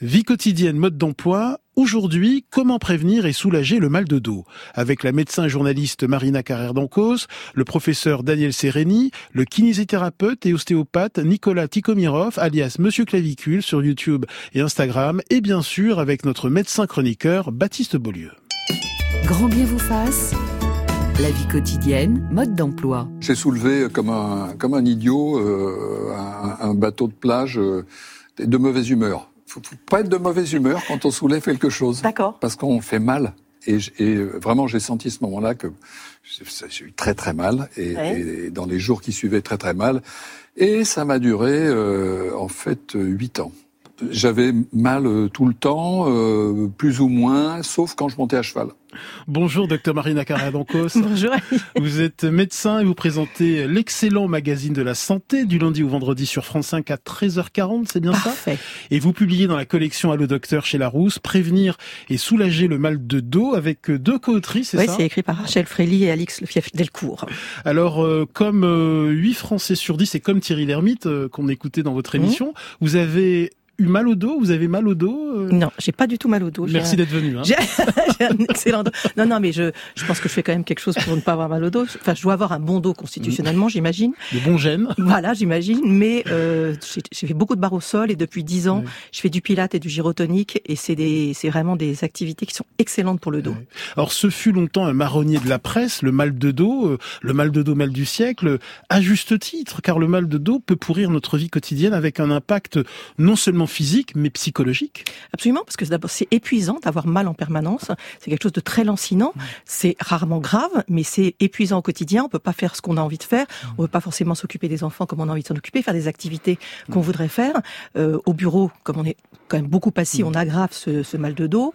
Vie quotidienne, mode d'emploi. Aujourd'hui, comment prévenir et soulager le mal de dos? Avec la médecin et journaliste Marina Carrère d'Ancos, le professeur Daniel Sereni, le kinésithérapeute et ostéopathe Nicolas Tikomirov, alias Monsieur Clavicule sur YouTube et Instagram, et bien sûr avec notre médecin chroniqueur Baptiste Beaulieu. Grand bien vous fasse. La vie quotidienne, mode d'emploi. J'ai soulevé comme un, comme un idiot euh, un, bateau de plage euh, de mauvaise humeur faut, faut pas être de mauvaise humeur quand on soulève quelque chose. D'accord. Parce qu'on fait mal. Et, et vraiment, j'ai senti ce moment-là que j'ai eu très très mal. Et, et, dans les jours qui suivaient, très très mal. Et ça m'a duré euh, en fait huit ans. J'avais mal euh, tout le temps, euh, plus ou moins, sauf quand je montais à cheval. Bonjour, docteur Marina Caradancos. Bonjour. Vous êtes médecin et vous présentez l'excellent magazine de la santé du lundi au vendredi sur France 5 à 13h40, c'est bien Parfait. ça Et vous publiez dans la collection Allo Docteur chez Larousse, Prévenir et soulager le mal de dos avec deux co-autrices, c'est oui, ça? c'est écrit par Rachel Frély et Alix Lefief Delcourt. Alors, euh, comme euh, 8 Français sur 10 et comme Thierry Lhermitte euh, qu'on écoutait dans votre émission, vous avez eu mal au dos? Vous avez mal au dos euh? Non, j'ai pas du tout mal au dos. Merci d'être venu. Hein. J'ai un excellent dos. Non, non, mais je, je pense que je fais quand même quelque chose pour ne pas avoir mal au dos. Enfin, je dois avoir un bon dos constitutionnellement, j'imagine. De bons gènes. Voilà, j'imagine. Mais euh, j'ai fait beaucoup de barres au sol et depuis dix ans, oui. je fais du pilate et du gyrotonique et c'est des, c'est vraiment des activités qui sont excellentes pour le dos. Oui. Alors, ce fut longtemps un marronnier de la presse, le mal de dos, euh, le mal de dos, mal du siècle, à juste titre, car le mal de dos peut pourrir notre vie quotidienne avec un impact non seulement physique, mais psychologique Absolument, parce que d'abord, c'est épuisant d'avoir mal en permanence. C'est quelque chose de très lancinant. C'est rarement grave, mais c'est épuisant au quotidien. On peut pas faire ce qu'on a envie de faire. On peut pas forcément s'occuper des enfants comme on a envie de s'en occuper, faire des activités qu'on voudrait faire. Euh, au bureau, comme on est quand même beaucoup assis, on aggrave ce, ce mal de dos.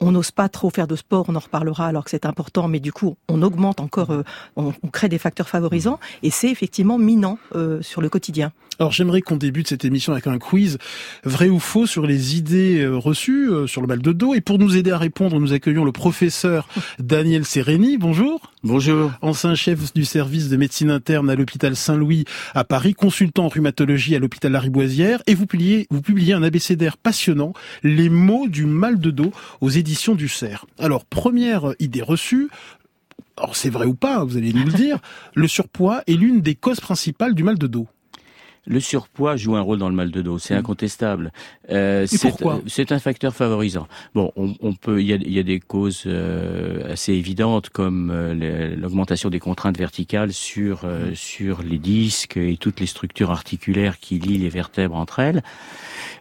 On n'ose pas trop faire de sport, on en reparlera alors que c'est important, mais du coup, on augmente encore, euh, on, on, crée des facteurs favorisants, et c'est effectivement minant euh, sur le quotidien. Alors j'aimerais qu'on débute cette émission avec un quiz vrai ou faux sur les idées euh, reçues sur le mal de dos. Et pour nous aider à répondre, nous accueillons le professeur Daniel Sereni. Bonjour. Bonjour. Ancien chef du service de médecine interne à l'hôpital Saint-Louis à Paris, consultant en rhumatologie à l'hôpital Lariboisière, et vous publiez, vous publiez un abécédaire passionnant, Les mots du mal de dos, aux éditions du CERF. Alors, première idée reçue, c'est vrai ou pas, vous allez nous le dire, le surpoids est l'une des causes principales du mal de dos. Le surpoids joue un rôle dans le mal de dos, c'est incontestable. Euh, pourquoi C'est un facteur favorisant. Bon, on, on peut, il y a, y a, des causes euh, assez évidentes comme euh, l'augmentation des contraintes verticales sur euh, sur les disques et toutes les structures articulaires qui lient les vertèbres entre elles.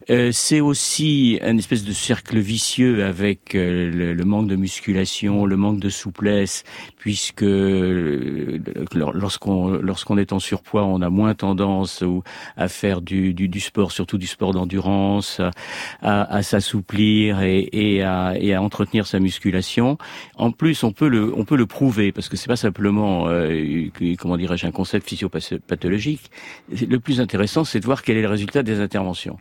Euh, c'est aussi un espèce de cercle vicieux avec euh, le, le, manque de musculation, le manque de souplesse, puisque euh, lorsqu'on lorsqu'on est en surpoids, on a moins tendance à faire du, du, du sport, surtout du sport d'endurance, à, à s'assouplir et, et, à, et, à, entretenir sa musculation. En plus, on peut le on peut le prouver parce que c'est pas simplement euh, comment dirais-je un concept physiopathologique. Le plus intéressant, c'est de voir quel est le résultat des interventions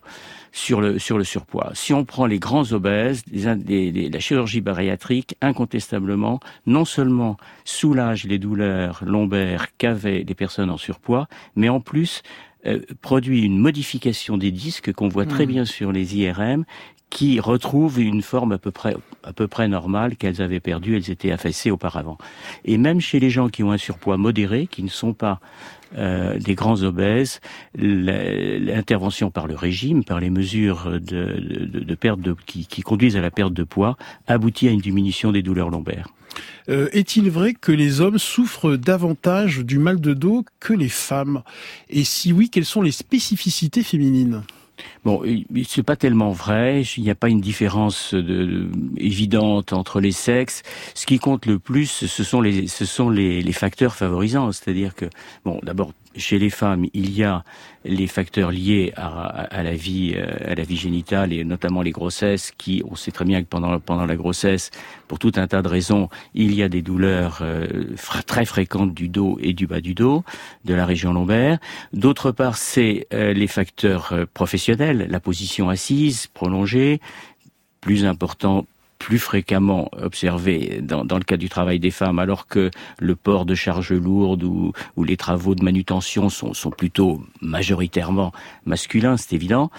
sur le, sur le surpoids. Si on prend les grands obèses, la chirurgie bariatrique, incontestablement, non seulement soulage les douleurs lombaires qu'avaient les personnes en surpoids, mais en plus euh, produit une modification des disques qu'on voit très mmh. bien sur les IRM qui retrouvent une forme à peu près à peu près normale qu'elles avaient perdue, elles étaient affaissées auparavant. Et même chez les gens qui ont un surpoids modéré, qui ne sont pas euh, des grands obèses, l'intervention par le régime, par les mesures de, de, de perte de, qui, qui conduisent à la perte de poids, aboutit à une diminution des douleurs lombaires. Euh, Est-il vrai que les hommes souffrent davantage du mal de dos que les femmes? Et si oui, quelles sont les spécificités féminines? Bon, c'est pas tellement vrai. Il n'y a pas une différence de, de, évidente entre les sexes. Ce qui compte le plus, ce sont les, ce sont les, les facteurs favorisants. C'est-à-dire que, bon, d'abord, chez les femmes, il y a les facteurs liés à, la vie, à la vie génitale et notamment les grossesses, qui, on sait très bien que pendant la grossesse, pour tout un tas de raisons, il y a des douleurs euh, très fréquentes du dos et du bas du dos, de la région lombaire. D'autre part, c'est euh, les facteurs euh, professionnels, la position assise prolongée, plus important plus fréquemment observé dans, dans, le cadre du travail des femmes, alors que le port de charges lourdes ou, ou les travaux de manutention sont, sont plutôt majoritairement masculins, c'est évident.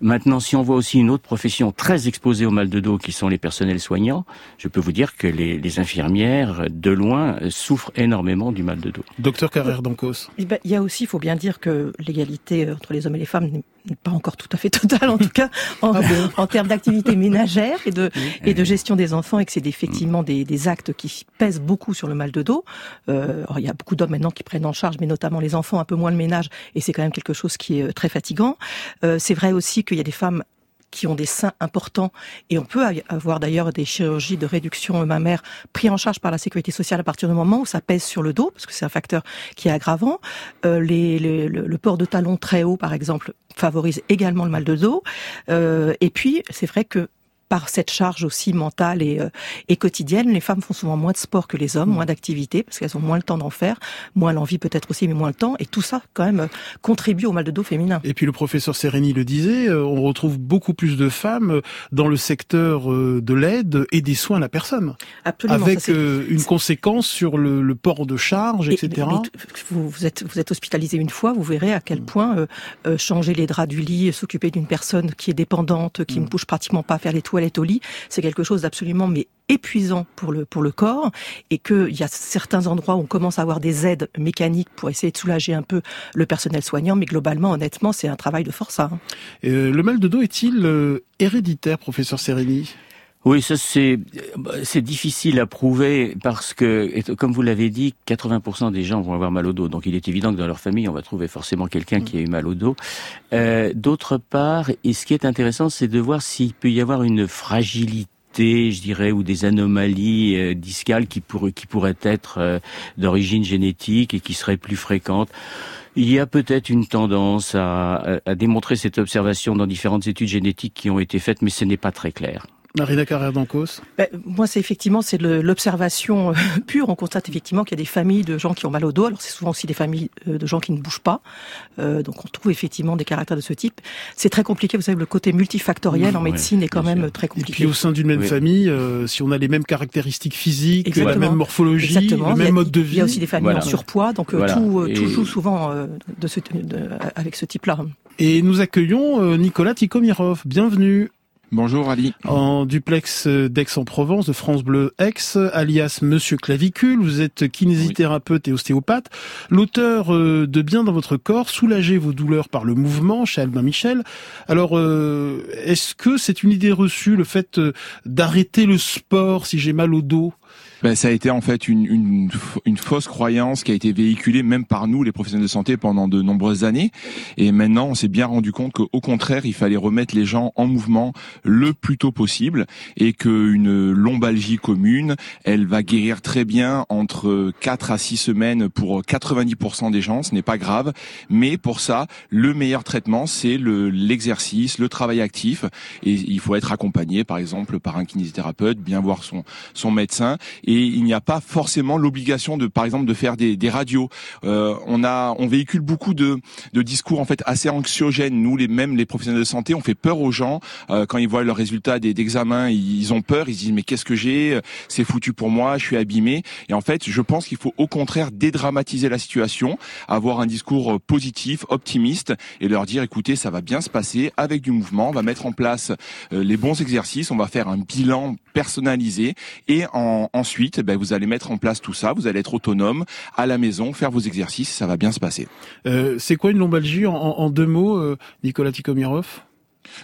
Maintenant, si on voit aussi une autre profession très exposée au mal de dos, qui sont les personnels soignants, je peux vous dire que les, les infirmières, de loin, souffrent énormément du mal de dos. Docteur Carrère d'Ancos. Eh ben, il y a aussi, il faut bien dire que l'égalité entre les hommes et les femmes pas encore tout à fait totale, en tout cas, en, ah en termes d'activité ménagère et de, et de gestion des enfants, et que c'est effectivement des, des, actes qui pèsent beaucoup sur le mal de dos. Euh, il y a beaucoup d'hommes maintenant qui prennent en charge, mais notamment les enfants, un peu moins le ménage, et c'est quand même quelque chose qui est euh, très fatigant. Euh, c'est vrai aussi qu'il y a des femmes qui ont des seins importants et on peut avoir d'ailleurs des chirurgies de réduction mammaire pris en charge par la sécurité sociale à partir du moment où ça pèse sur le dos parce que c'est un facteur qui est aggravant. Euh, le, port de talons très haut par exemple favorise également le mal de dos. Euh, et puis c'est vrai que par cette charge aussi mentale et, euh, et quotidienne, les femmes font souvent moins de sport que les hommes, moins d'activité, parce qu'elles ont moins le temps d'en faire, moins l'envie peut-être aussi, mais moins le temps, et tout ça quand même contribue au mal de dos féminin. Et puis le professeur Sereni le disait, euh, on retrouve beaucoup plus de femmes dans le secteur euh, de l'aide et des soins à la personne. Absolument. Avec une conséquence sur le, le, port de charge, etc. vous, vous, êtes, vous êtes hospitalisé une fois, vous verrez à quel mm. point euh, changer les draps du lit, s'occuper d'une personne qui est dépendante, qui mm. ne bouge pratiquement pas, faire les toilettes, est au lit, c'est quelque chose d'absolument mais épuisant pour le pour le corps et qu'il y a certains endroits où on commence à avoir des aides mécaniques pour essayer de soulager un peu le personnel soignant, mais globalement, honnêtement, c'est un travail de force. Hein. Euh, le mal de dos est-il euh, héréditaire, professeur Sereni oui, ça c'est c'est difficile à prouver parce que, comme vous l'avez dit, 80% des gens vont avoir mal au dos. Donc il est évident que dans leur famille, on va trouver forcément quelqu'un qui a eu mal au dos. Euh, D'autre part, et ce qui est intéressant, c'est de voir s'il peut y avoir une fragilité je dirais, ou des anomalies euh, discales qui pourraient, qui pourraient être euh, d'origine génétique et qui seraient plus fréquentes. Il y a peut-être une tendance à, à, démontrer cette observation dans différentes études génétiques qui ont été faites, mais ce n'est pas très clair. Marina Carrère d'Ancos ben, Moi, c'est effectivement c'est l'observation euh, pure. On constate effectivement qu'il y a des familles de gens qui ont mal au dos. Alors, c'est souvent aussi des familles euh, de gens qui ne bougent pas. Euh, donc, on trouve effectivement des caractères de ce type. C'est très compliqué. Vous savez, le côté multifactoriel en médecine est quand même très compliqué. Et puis, au sein d'une même famille, si on a les mêmes caractéristiques physiques, la même morphologie, le même mode de vie. Il y a aussi des familles en surpoids. Donc, tout, tout, joue souvent de ce, avec ce type-là. Et nous accueillons Nicolas Tikomirov. Bienvenue. Bonjour Ali. En duplex d'Aix-en-Provence, de France Bleu Aix, alias Monsieur Clavicule, vous êtes kinésithérapeute et ostéopathe, l'auteur euh, de Bien dans votre corps, soulagez vos douleurs par le mouvement chez Albin Michel. Alors, euh, est-ce que c'est une idée reçue, le fait euh, d'arrêter le sport si j'ai mal au dos? Ben, ça a été en fait une, une, une, fausse croyance qui a été véhiculée même par nous, les professionnels de santé, pendant de nombreuses années. Et maintenant, on s'est bien rendu compte qu'au contraire, il fallait remettre les gens en mouvement le plus tôt possible et qu'une lombalgie commune, elle va guérir très bien entre 4 à 6 semaines pour 90% des gens. Ce n'est pas grave. Mais pour ça, le meilleur traitement, c'est l'exercice, le, travail actif. Et il faut être accompagné, par exemple, par un kinésithérapeute, bien voir son, son médecin. Et il n'y a pas forcément l'obligation de, par exemple, de faire des, des radios. Euh, on a, on véhicule beaucoup de, de discours en fait assez anxiogènes. Nous, les mêmes les professionnels de santé, on fait peur aux gens euh, quand ils voient leurs résultats d'examen. Ils ont peur, ils se disent mais qu'est-ce que j'ai? C'est foutu pour moi, je suis abîmé. Et en fait, je pense qu'il faut au contraire dédramatiser la situation, avoir un discours positif, optimiste, et leur dire écoutez, ça va bien se passer avec du mouvement. On va mettre en place euh, les bons exercices, on va faire un bilan personnalisé et en, ensuite ben, vous allez mettre en place tout ça, vous allez être autonome à la maison, faire vos exercices, ça va bien se passer. Euh, c'est quoi une lombalgie en, en, deux mots, euh, Nicolas Tikomirov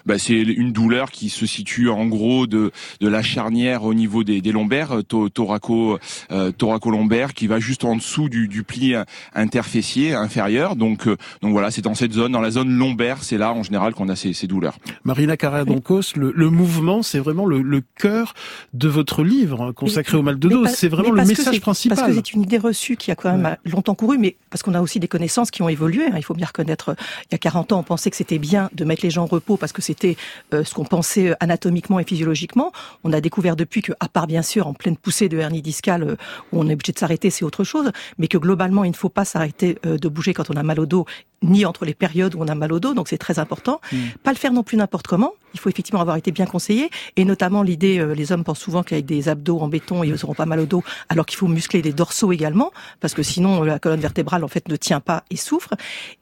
bah, c'est une douleur qui se situe en gros de, de la charnière au niveau des, des lombaires, euh, thoraco, euh, thoraco-lombaire, qui va juste en dessous du, du pli interfessier inférieur. Donc, euh, donc voilà, c'est dans cette zone, dans la zone lombaire, c'est là en général qu'on a ces, ces douleurs. Marina Carrère-Doncos, le, le, mouvement, c'est vraiment le, le, cœur de votre livre hein, consacré au mal de dos. C'est vraiment le message principal. Parce que c'est une idée reçue qui a quand même longtemps couru, mais parce qu'on a aussi des connaissances qui ont évolué. Hein. Il faut bien reconnaître, il y a 40 ans, on pensait que c'était bien de mettre les gens en repos parce parce que c'était ce qu'on pensait anatomiquement et physiologiquement. On a découvert depuis que, à part bien sûr en pleine poussée de hernie discale où on est obligé de s'arrêter, c'est autre chose, mais que globalement il ne faut pas s'arrêter de bouger quand on a mal au dos ni entre les périodes où on a mal au dos, donc c'est très important. Hmm. Pas le faire non plus n'importe comment. Il faut effectivement avoir été bien conseillé, et notamment l'idée, euh, les hommes pensent souvent qu'avec des abdos en béton, ils n'auront pas mal au dos, alors qu'il faut muscler les dorsaux également, parce que sinon la colonne vertébrale en fait ne tient pas et souffre.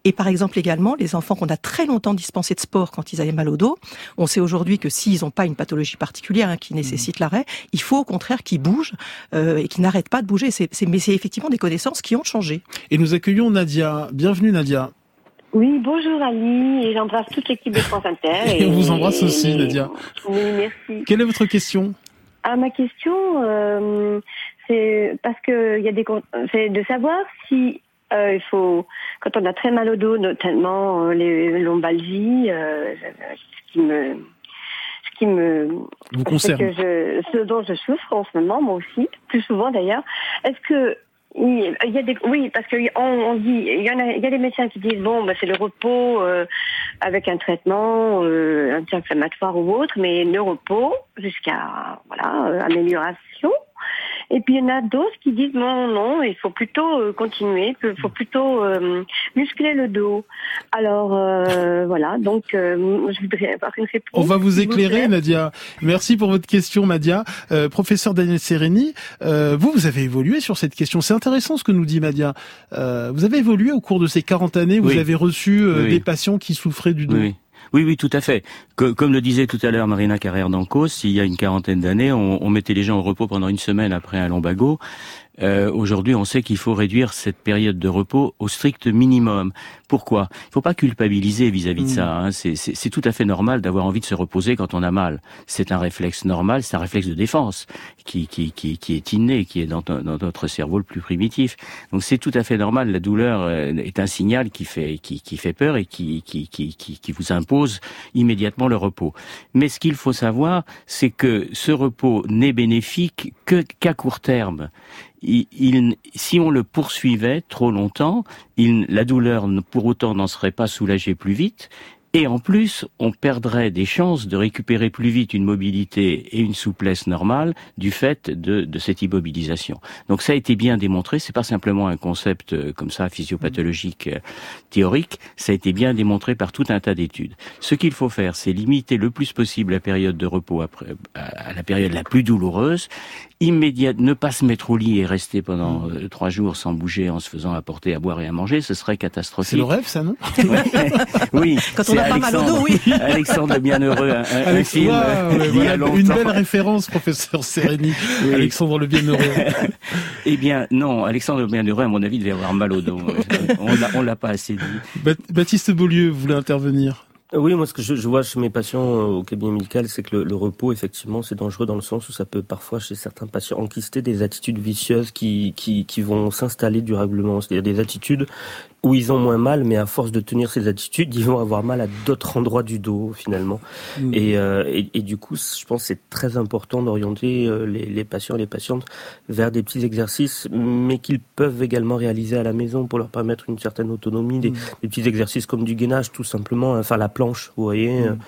Et par exemple également, les enfants qu'on a très longtemps dispensés de sport quand ils avaient mal au dos, on sait aujourd'hui que s'ils n'ont pas une pathologie particulière hein, qui nécessite hmm. l'arrêt, il faut au contraire qu'ils bougent euh, et qu'ils n'arrêtent pas de bouger. C'est, mais c'est effectivement des connaissances qui ont changé. Et nous accueillons Nadia. Bienvenue Nadia. Oui, bonjour Ali, et j'embrasse toute l'équipe de France Inter. Et, on vous embrasse aussi, Nadia. Oui, merci. Quelle est votre question? Ah, Ma question, euh, c'est parce que y a des, c'est de savoir si euh, il faut, quand on a très mal au dos, notamment euh, les lombalgies, ce qui me, ce qui me, vous concerne, que je, ce dont je souffre en ce moment, moi aussi, plus souvent d'ailleurs. Est-ce que il y a des, oui, parce qu'on on dit, il y en a, il y a des médecins qui disent bon, bah, c'est le repos euh, avec un traitement euh, anti-inflammatoire ou autre, mais le repos jusqu'à voilà euh, amélioration et puis il y en a d'autres qui disent non, non, il faut plutôt euh, continuer, il faut plutôt euh, muscler le dos. Alors euh, voilà, donc je voudrais avoir une réponse. On va vous éclairer, Nadia. Merci pour votre question, Nadia. professeur Daniel Sereni, vous, vous avez évolué sur cette question. C'est intéressant ce que nous dit Nadia. vous avez évolué au cours de ces 40 années. Vous avez reçu des patients qui souffraient du dos. Oui, oui, tout à fait. comme le disait tout à l'heure Marina Carrère d'Ancos, il y a une quarantaine d'années, on, mettait les gens au repos pendant une semaine après un lombago. Euh, Aujourd'hui, on sait qu'il faut réduire cette période de repos au strict minimum. Pourquoi? Il ne faut pas culpabiliser vis-à-vis de ça. Mm. Hein. C'est tout à fait normal d'avoir envie de se reposer quand on a mal. C'est un réflexe normal, c'est un réflexe de défense qui, qui, qui, qui est inné, qui est dans, dans, notre cerveau le plus primitif. Donc c'est tout à fait normal. La douleur euh, est un signal qui fait, qui, qui fait peur et qui, qui, qui, qui, vous impose immédiatement le repos. Mais ce qu'il faut savoir, c'est que ce repos n'est bénéfique que qu'à court terme il, si on le poursuivait trop longtemps, il, la douleur pour autant n'en serait pas soulagée plus vite, et en plus, on perdrait des chances de récupérer plus vite une mobilité et une souplesse normale du fait de, de cette immobilisation. Donc ça a été bien démontré. C'est pas simplement un concept euh, comme ça physiopathologique euh, théorique. Ça a été bien démontré par tout un tas d'études. Ce qu'il faut faire, c'est limiter le plus possible la période de repos après, à la période la plus douloureuse immédiate, ne pas se mettre au lit et rester pendant mm. euh, trois jours sans bouger en se faisant apporter à boire et à manger, ce serait catastrophique. C'est le rêve, ça, non Oui. Quand on n'a pas mal au dos, oui. Alexandre le Bienheureux, un, un film. une belle référence, professeur Sérény. Alexandre le Bienheureux. eh bien, non, Alexandre le Bienheureux, à mon avis, devait avoir mal au dos. on l'a pas assez dit. Baptiste Beaulieu voulait intervenir. Oui, moi ce que je, vois chez mes patients euh, au cabinet médical, c'est que le, repos, effectivement, c'est dangereux dans le sens où ça peut parfois, chez certains patients, enquister des attitudes vicieuses qui, qui, qui vont s'installer durablement. C'est-à-dire des attitudes où ils ont moins mal, mais à force de tenir ces attitudes, ils vont avoir mal à d'autres endroits du dos finalement. Mmh. Euh, et, et, du coup, je pense que c'est très important d'orienter euh, les, les, patients et les patientes vers des petits exercices, mais qu'ils peuvent également réaliser à la maison pour leur permettre une certaine autonomie. Des, mmh. des petits exercices comme du gainage, tout simplement, enfin la planche, vous voyez. Mmh.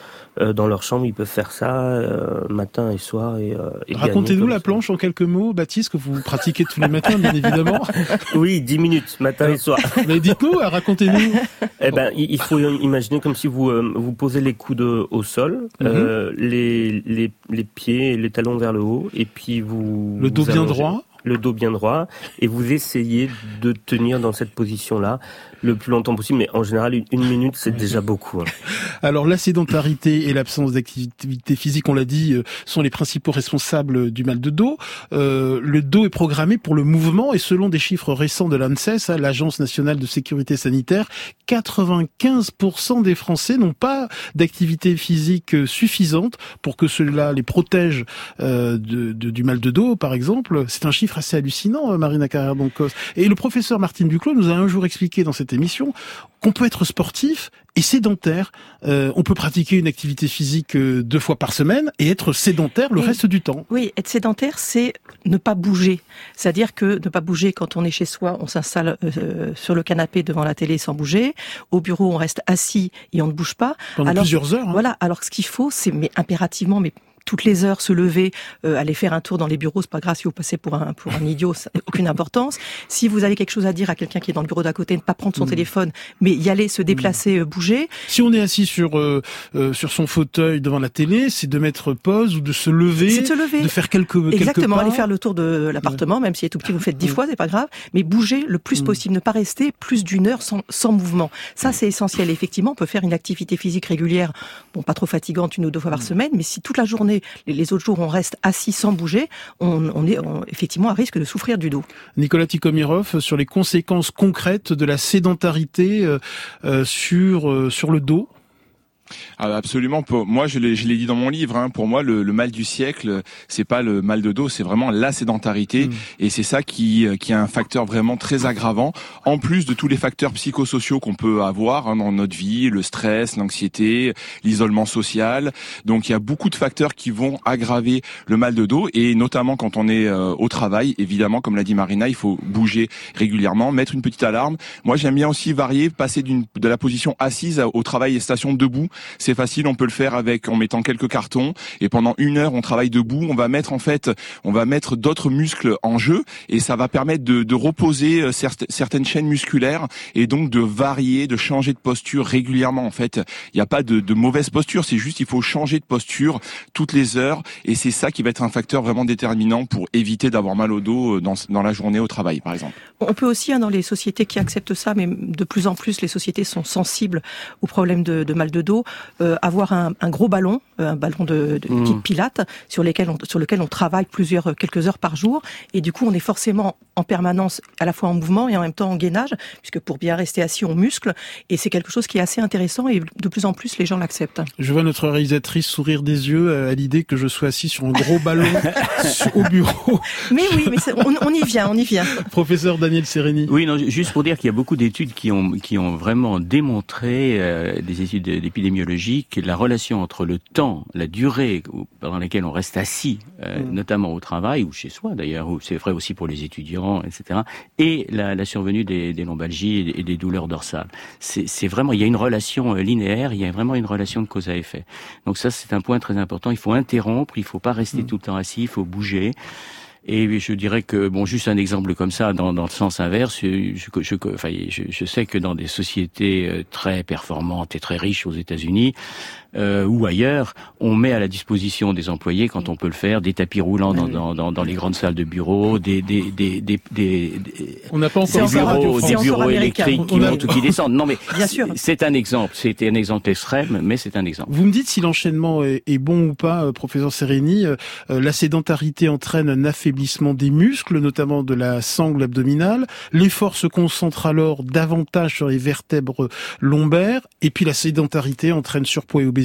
Euh, dans leur chambre, ils peuvent faire ça euh, matin et soir. Et, euh, Racontez-nous la planche en quelques mots, Baptiste, que vous pratiquez tous les matins, bien évidemment. oui, dix minutes, matin et soir. Mais dites-nous, racontez-nous. Eh ben, il faut imaginer comme si vous vous posez les coudes au sol, mhm. les, les, les pieds et les talons vers le haut, et puis vous le dos bien droit le dos bien droit et vous essayez de tenir dans cette position-là le plus longtemps possible, mais en général, une, minute, c'est déjà beaucoup. Hein. Alors, la sédentarité et l'absence d'activité physique, on l'a dit, euh, sont les principaux responsables du mal de dos. Euh, le dos est programmé pour le mouvement et selon des chiffres récents de l'ANSES, hein, l'Agence nationale de sécurité sanitaire, 95% des Français n'ont pas d'activité physique suffisante pour que cela les protège euh, de, du mal de dos, par exemple. C'est un chiffre assez hallucinant, Marina Carrère-Doncos. Et le professeur Martine Duclos nous a un jour expliqué dans cette cette émission, qu'on peut être sportif et sédentaire. Euh, on peut pratiquer une activité physique euh, deux fois par semaine et être sédentaire le reste du temps. Oui, être sédentaire, c'est ne pas bouger. C'est-à-dire que ne pas bouger quand on est chez soi, on s'installe euh, sur le canapé devant la télé sans bouger. Au bureau, on reste assis et on ne bouge pas. Pendant plusieurs heures. Hein. Voilà. Alors ce qu'il faut, c'est mais impérativement, mais toutes les heures se lever, euh, aller faire un tour dans les bureaux, c'est pas grave si vous passez pour un pour un idiot, ça n'a aucune importance. Si vous avez quelque chose à dire à quelqu'un qui est dans le bureau d'à côté, ne pas prendre son mmh. téléphone, mais y aller, se déplacer, mmh. bouger. Si on est assis sur euh, euh, sur son fauteuil devant la télé, c'est de mettre pause ou de se lever, de, se lever. de faire quelques exactement, aller faire le tour de l'appartement, même s'il est tout petit, vous faites dix fois, c'est pas grave, mais bouger le plus possible, ne pas rester plus d'une heure sans sans mouvement. Ça c'est essentiel. effectivement, on peut faire une activité physique régulière, bon pas trop fatigante une ou deux fois par semaine, mais si toute la journée, les autres jours on reste assis sans bouger, on, est effectivement à risque de souffrir du dos. Nicolas Tikomirov, sur les conséquences concrètes de la sédentarité euh, euh, sur, euh, sur le dos absolument. moi, je l'ai, dit dans mon livre. Hein, pour moi, le, mal du siècle, c'est pas le mal de dos, c'est vraiment la sédentarité, mm. et c'est ça qui euh, qui est un facteur vraiment très aggravant. En plus de tous les facteurs psychosociaux qu'on peut avoir hein, dans notre vie, le stress, l'anxiété, l'isolement social. Donc, il y a beaucoup de facteurs qui vont aggraver le mal de dos, et notamment quand on est euh, au travail. Évidemment, comme l'a dit Marina, il faut bouger régulièrement, mettre une petite alarme. Moi, j'aime bien aussi varier, passer d'une de la position assise au travail et station debout c'est facile, on peut le faire avec en mettant quelques cartons et pendant une heure on travaille debout. On va mettre en fait, on va mettre d'autres muscles en jeu et ça va permettre de, de reposer euh, certaines chaînes musculaires et donc de varier, de changer de posture régulièrement. En fait, il n'y a pas de, de mauvaise posture, c'est juste il faut changer de posture toutes les heures et c'est ça qui va être un facteur vraiment déterminant pour éviter d'avoir mal au dos euh, dans, dans la journée au travail, par exemple. On peut aussi, hein, dans les sociétés qui acceptent ça, mais de plus en plus les sociétés sont sensibles aux problèmes de, de mal de dos, euh, avoir un, un, gros ballon, euh, un ballon de, de mmh. type Pilate, sur, lesquels on, sur lequel on travaille plusieurs euh, quelques heures par jour, et du coup on est forcément en permanence à la fois en mouvement et en même temps en gainage, puisque pour bien rester assis on muscle, et c'est quelque chose qui est assez intéressant et de plus en plus les gens l'acceptent. Je vois notre réalisatrice sourire des yeux à l'idée que je sois assis sur un gros ballon au bureau. Mais oui, mais on, on, y vient, on y vient. Professeur Daniel Sereni. Oui, non, juste pour dire qu'il y a beaucoup d'études qui ont qui ont vraiment démontré euh, des études d'épidémiologie la relation entre le temps, la durée pendant laquelle on reste assis, euh, mm. notamment au travail ou chez soi d'ailleurs, ou c'est vrai aussi pour les étudiants, etc., et la, la survenue des, des, lombalgies et des douleurs dorsales. C'est vraiment, il y a une relation euh, linéaire, il y a vraiment une relation de cause à effet. Donc ça, c'est un point très important. Il faut interrompre, il faut pas rester mm. tout le temps assis, il faut bouger. Et je dirais que, bon, juste un exemple comme ça, dans, le sens inverse, je, je, je, je, sais que dans des sociétés euh, très performantes et très riches aux États-Unis, euh, ou ailleurs, on met à la disposition des employés, quand on peut le faire, des tapis roulants dans, dans, dans, dans les grandes salles de bureaux, des, des, des, des, des on n'a pas encore des bureaux, des bureaux électriques qui montent ou qui descendent. Non, mais c'est un exemple. C'était un exemple extrême, mais c'est un exemple. Vous me dites si l'enchaînement est, est, bon ou pas, euh, professeur Sereni. Euh, la sédentarité entraîne un affaiblissement des muscles, notamment de la sangle abdominale. L'effort se concentre alors davantage sur les vertèbres lombaires, et puis la sédentarité entraîne surpoids et obésité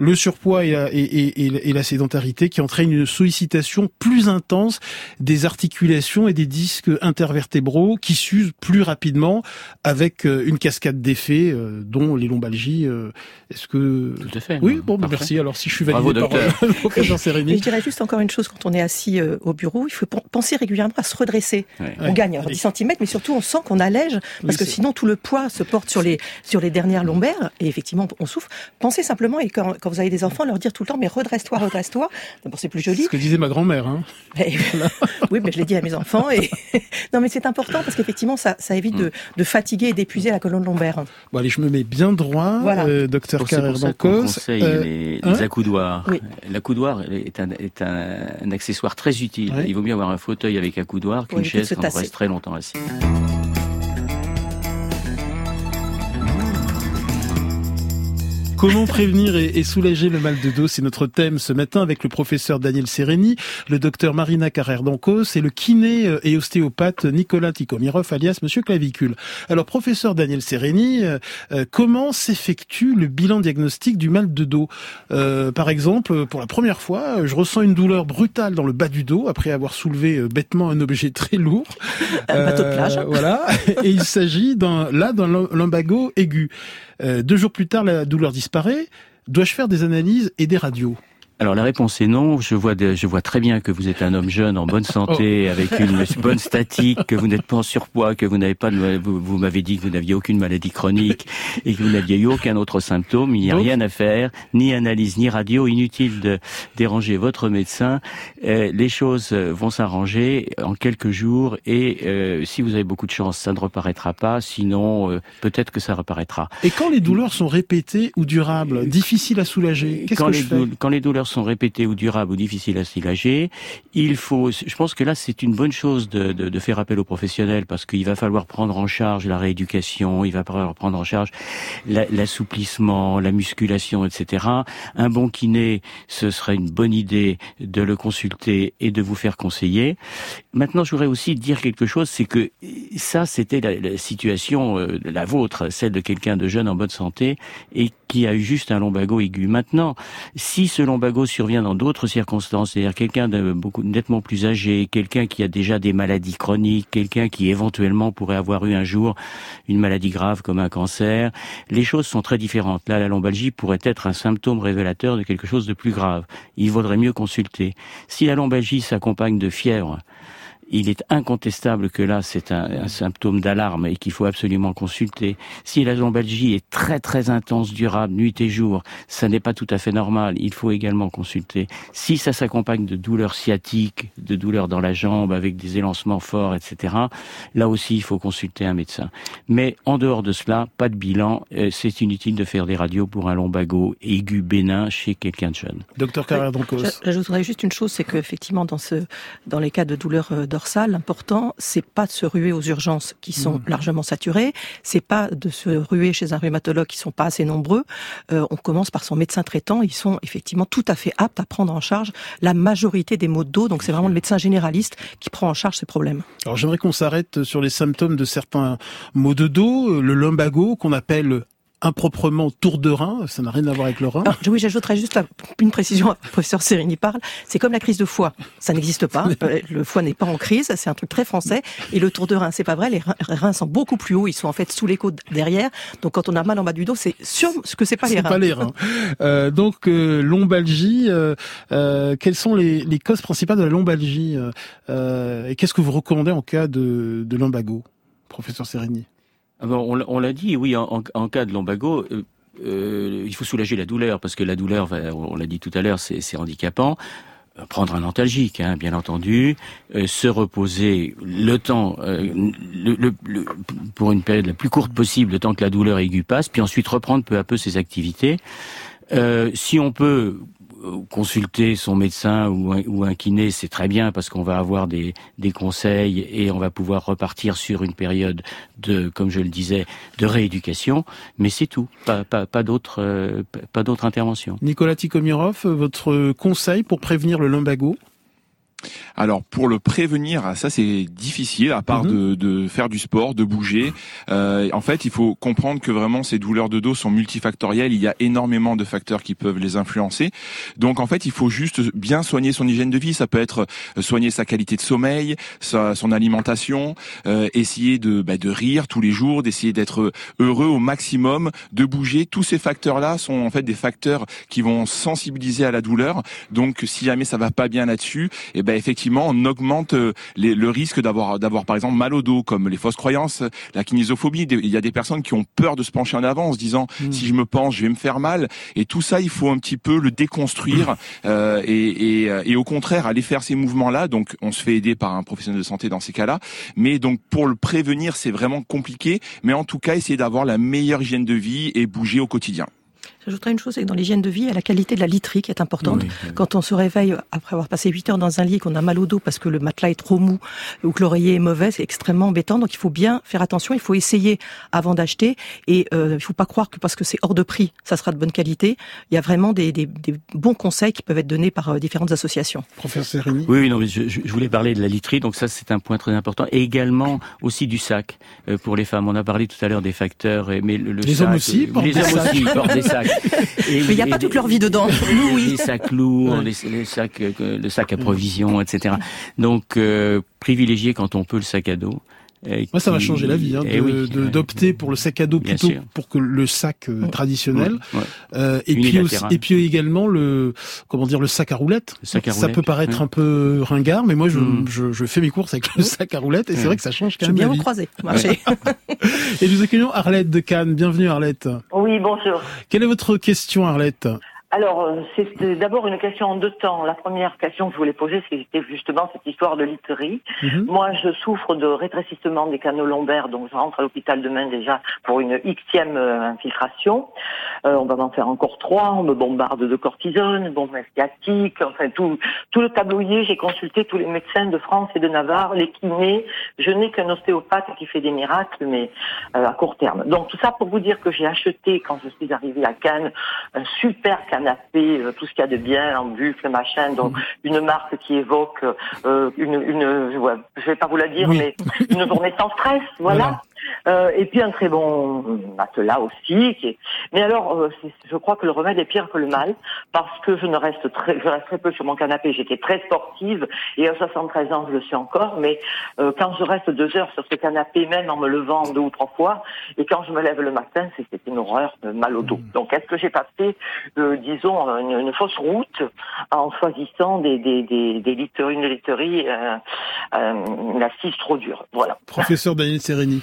le surpoids et la, et, la sédentarité qui entraînent une sollicitation plus intense des articulations et des disques intervertébraux qui s'usent plus rapidement avec euh, une cascade d'effets euh, dont les lombalgies. Euh, est-ce que tout à fait Oui, bon, bah, merci. Alors si je suis validé par le professeur Je dirais juste encore une chose quand on est assis au bureau, il faut penser régulièrement à se redresser. On gagne alors 10 cm, mais surtout on sent qu'on allège parce que sinon tout le poids se porte sur les sur les dernières lombaires et effectivement on souffre pensez simplement, et quand, quand, vous avez des enfants, leur dire tout le temps, mais redresse-toi, redresse-toi. D'abord, c'est plus joli. Ce que disait ma grand-mère. Hein. oui, mais je l'ai dit à mes enfants. Et non, mais c'est important parce qu'effectivement, ça, ça évite de, de fatiguer et d'épuiser la colonne lombaire. Bon, allez, je me mets bien droit, voilà. euh, docteur Carrère Bancos. Euh, les, hein accoudoirs. Oui. L'accoudoir est, un, est un, un, accessoire très utile. Il vaut mieux avoir un fauteuil avec accoudoir qu'une chaise quand on reste très longtemps assis. Comment prévenir et, soulager le mal de dos C'est notre thème ce matin avec le professeur Daniel Sereni, le docteur Marina Carrère-Dancos et le kiné euh, et ostéopathe Nicolas Tikomirov alias Monsieur Clavicule. Alors professeur Daniel Sereni, euh, euh, comment s'effectue le bilan diagnostique du mal de dos? Par exemple, pour la première fois, je ressens une douleur brutale dans le bas du dos après avoir soulevé bêtement un objet très lourd. Un bateau de plage. Voilà. Et il s'agit d'un là d'un lumbago aigu. Deux jours plus tard, la douleur disparaît. Dois-je faire des analyses et des radios? Alors la réponse est non. Je vois, je vois très bien que vous êtes un homme jeune, en bonne santé, oh. avec une bonne statique, que vous n'êtes pas en surpoids, que vous n'avez pas, de, vous, m'avez dit que vous n'aviez aucune maladie chronique et que vous n'aviez eu aucun autre symptôme. Il n'y a rien à faire, ni analyse, ni radio. Inutile de déranger votre médecin. Euh, les choses vont s'arranger en quelques jours et euh, si vous avez beaucoup de chance, ça ne reparaîtra pas. Sinon, euh, peut-être que ça reparaîtra. Et quand les douleurs sont répétées ou durables, difficiles à soulager, qu'est-ce que je fais? Quand les douleurs sont répétés ou durables ou difficiles à soulager, il faut, je pense que là c'est une bonne chose de, de, de, faire appel aux professionnels parce qu'il va falloir prendre en charge la rééducation, il va falloir prendre en charge l'assouplissement, la, musculation, etc. Un bon kiné, ce serait une bonne idée de le consulter et de vous faire conseiller. Maintenant, je voudrais aussi dire quelque chose, c'est que ça, c'était la, situation, euh, la vôtre, celle de quelqu'un de jeune en bonne santé et qui a eu juste un lombago aigu. Maintenant, si ce survient dans d'autres circonstances, c'est-à-dire quelqu'un de beaucoup nettement plus âgé, quelqu'un qui a déjà des maladies chroniques, quelqu'un qui éventuellement pourrait avoir eu un jour une maladie grave comme un cancer, les choses sont très différentes. Là, la lombalgie pourrait être un symptôme révélateur de quelque chose de plus grave. Il vaudrait mieux consulter. Si la lombalgie s'accompagne de fièvre, il est incontestable que là, c'est un, symptôme d'alarme et qu'il faut absolument consulter. Si la lombalgie est très très intense, durable, nuit et jour, ça n'est pas tout à fait normal. Il faut également consulter. Si ça s'accompagne de douleurs sciatiques, de douleurs dans la jambe avec des élancements forts, etc., là aussi, il faut consulter un médecin. Mais en dehors de cela, pas de bilan. Euh, c'est inutile de faire des radios pour un lombago aigu bénin chez quelqu'un de jeune. Docteur Carrère, donc. J'ajouterais juste une chose, c'est qu'effectivement, dans ce, dans les cas de douleurs euh, l'important, c'est pas de se ruer aux urgences qui sont mmh. largement saturées, c'est pas de se ruer chez un rhumatologue qui sont pas assez nombreux. Euh, on commence par son médecin traitant, ils sont effectivement tout à fait aptes à prendre en charge la majorité des maux de dos, donc c'est vraiment le médecin généraliste qui prend en charge ces problèmes. Alors j'aimerais qu'on s'arrête sur les symptômes de certains maux de dos, le lumbago qu'on appelle improprement tour de rein, ça n'a rien à voir avec le rein. oui, j'ajouterais juste une précision, professeur Sérini parle, c'est comme la crise de foie, ça n'existe pas, euh, le foie n'est pas en crise, c'est un truc très français, et le tour de rein, c'est pas vrai, les reins sont beaucoup plus hauts, ils sont en fait sous les côtes derrière, donc quand on a mal en bas du dos, c'est sûr que c'est pas les reins. pas les reins. Euh, donc euh, lombalgie, euh, quelles sont les, les, causes principales de la lombalgie et qu'est-ce que vous recommandez en cas de, de lumbago, professeur Sérini ah on, l'a dit, oui, en, cas de lombago, euh, euh, il faut soulager la douleur parce que la douleur, on l'a dit tout à l'heure, c'est handicapant. Euh, prendre un antalgique, hein, bien entendu, se reposer le temps, pour une période la plus courte possible, le temps que la douleur aiguë passe, puis ensuite reprendre peu à peu ses activités. si on peut consulter son médecin ou un, kiné, c'est très bien parce qu'on va avoir des, conseils et on va pouvoir repartir sur une période de, comme je le disais, de rééducation. Mais c'est tout, pas, pas, pas d'autres, euh, pas d'autres interventions. Nicolas Tikomirov, votre conseil pour prévenir le lumbago alors pour le prévenir, ah, ça c'est difficile à part mhm. de, de, faire du sport, de bouger. Euh, en fait, il faut comprendre que vraiment ces douleurs de dos sont multifactorielles. Il y a énormément de facteurs qui peuvent les influencer. Donc en fait, il faut juste bien soigner son hygiène de vie. Ça peut être euh, soigner sa qualité de sommeil, sa, son alimentation, euh, essayer de, bah, de rire tous les jours, d'essayer d'être heureux au maximum, de bouger. Tous ces facteurs-là sont en fait des facteurs qui vont sensibiliser à la douleur. Donc si jamais ça va pas bien là-dessus, et eh ben effectivement, on augmente euh, le risque d'avoir, d'avoir par exemple mal au dos, comme les fausses croyances, la kinésophobie. Il y a des personnes qui ont peur de se pencher en avant en se disant hmm. si je me penche, je vais me faire mal. Et tout ça, il faut un petit peu le déconstruire euh, et, et, euh, et, au contraire aller faire ces mouvements-là. Donc, on se fait aider par un professionnel de santé dans ces cas-là. Mais donc, pour le prévenir, c'est vraiment compliqué. Mais en tout cas, essayer d'avoir la meilleure hygiène de vie et bouger au quotidien. J'ajouterais une chose, c'est que dans l'hygiène de vie, il y a la qualité de la literie qui est importante. Quand on se réveille après avoir passé 8 heures dans un lit, qu'on a mal au dos parce que le matelas est trop mou ou que l'oreiller est mauvais, c'est extrêmement embêtant. Donc il faut bien faire attention, il faut essayer avant d'acheter et euh, il faut pas croire que parce que c'est hors de prix, ça sera de bonne qualité. Il y a vraiment des, des, des bons conseils qui peuvent être donnés par euh, différentes associations. Professeur Rémi Oui, non, mais je, je, voulais parler de la literie, donc ça c'est un point très important. Et également aussi du sac euh, pour les femmes. On a parlé tout à l'heure des facteurs, mais le, le les sac, hommes aussi portent les des hommes sacs. aussi portent des sacs. Et mais il n'y a pas toute leur vie dedans. Nous, oui. Les sacs lourds, les, sacs, euh, le sac à provisions, etc. Donc euh, privilégier quand on peut le sac à dos. Moi, qui... ça va changer la vie, hein, d'opter oui, pour le sac à dos plutôt sûr. pour que le sac euh, traditionnel. Ouais, euh, et puis aussi, et puis également le comment dire le sac à roulettes. Sac à ça roulette, peut paraître ouais. un peu ringard, mais moi je, mm. je, je, fais mes courses avec le sac à roulettes et c'est vrai que ça change quand je même. bien la vous vie. croiser. Marché. et nous accueillons Arlette de Cannes. Bienvenue Arlette. Oui, bonjour. Quelle est votre question Arlette? Alors, euh, c'est d'abord une question en deux temps. La première question que je voulais poser, c'était justement cette histoire de literie. Mm -hmm. Moi, je souffre de rétrécissement des canaux lombaires, donc je rentre à l'hôpital demain déjà pour une xème euh, infiltration. Euh, on va m'en faire encore trois. On me bombarde de cortisone, bombe sciatique, enfin tout, tout le tabloyer. J'ai consulté tous les médecins de France et de Navarre, les kinés. Je n'ai qu'un ostéopathe qui fait des miracles, mais euh, à court terme. Donc tout ça pour vous dire que j'ai acheté quand je suis arrivée à Cannes un super canal canapé, euh, tout ce qu'il y a de bien, en buffle, machin, donc une marque qui évoque euh, une, une ouais, je vais pas vous la dire, Oui. mais une journée sans stress, voilà. Voilà. Euh, et puis un très bon matelas aussi. Qui est... Mais alors, euh, je crois que le remède est pire que le mal, parce que je ne reste très, je reste très peu sur mon canapé. J'étais très sportive et à 73 ans, je le suis encore. Mais euh, quand je reste deux heures sur ce canapé, même en me levant deux ou trois fois, et quand je me lève le matin, c'est une horreur, de mal au dos. Donc, est-ce que j'ai pas fait, euh, disons, une, une fausse route en choisissant des, des, des, des literies, une literie, euh, une assise trop dure? Voilà. Professeur Daniel Sereni.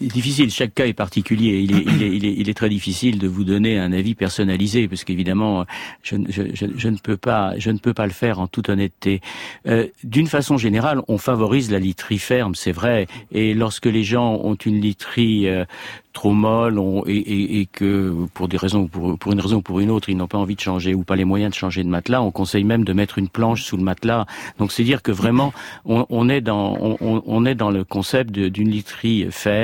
difficile. Chaque cas est particulier. Il est, très difficile de vous donner un avis personnalisé parce qu'évidemment, je, ne peux pas, je ne peux pas le faire en toute honnêteté. Euh, D'une façon générale, on favorise la literie ferme, c'est vrai. Et lorsque les gens ont une literie euh, trop molle et, que pour des raisons, pour, une raison ou pour une autre, ils n'ont pas envie de changer ou pas les moyens de changer de matelas, on conseille même de mettre une planche sous le matelas. Donc c'est dire que vraiment, on, est dans le concept d'une literie ferme.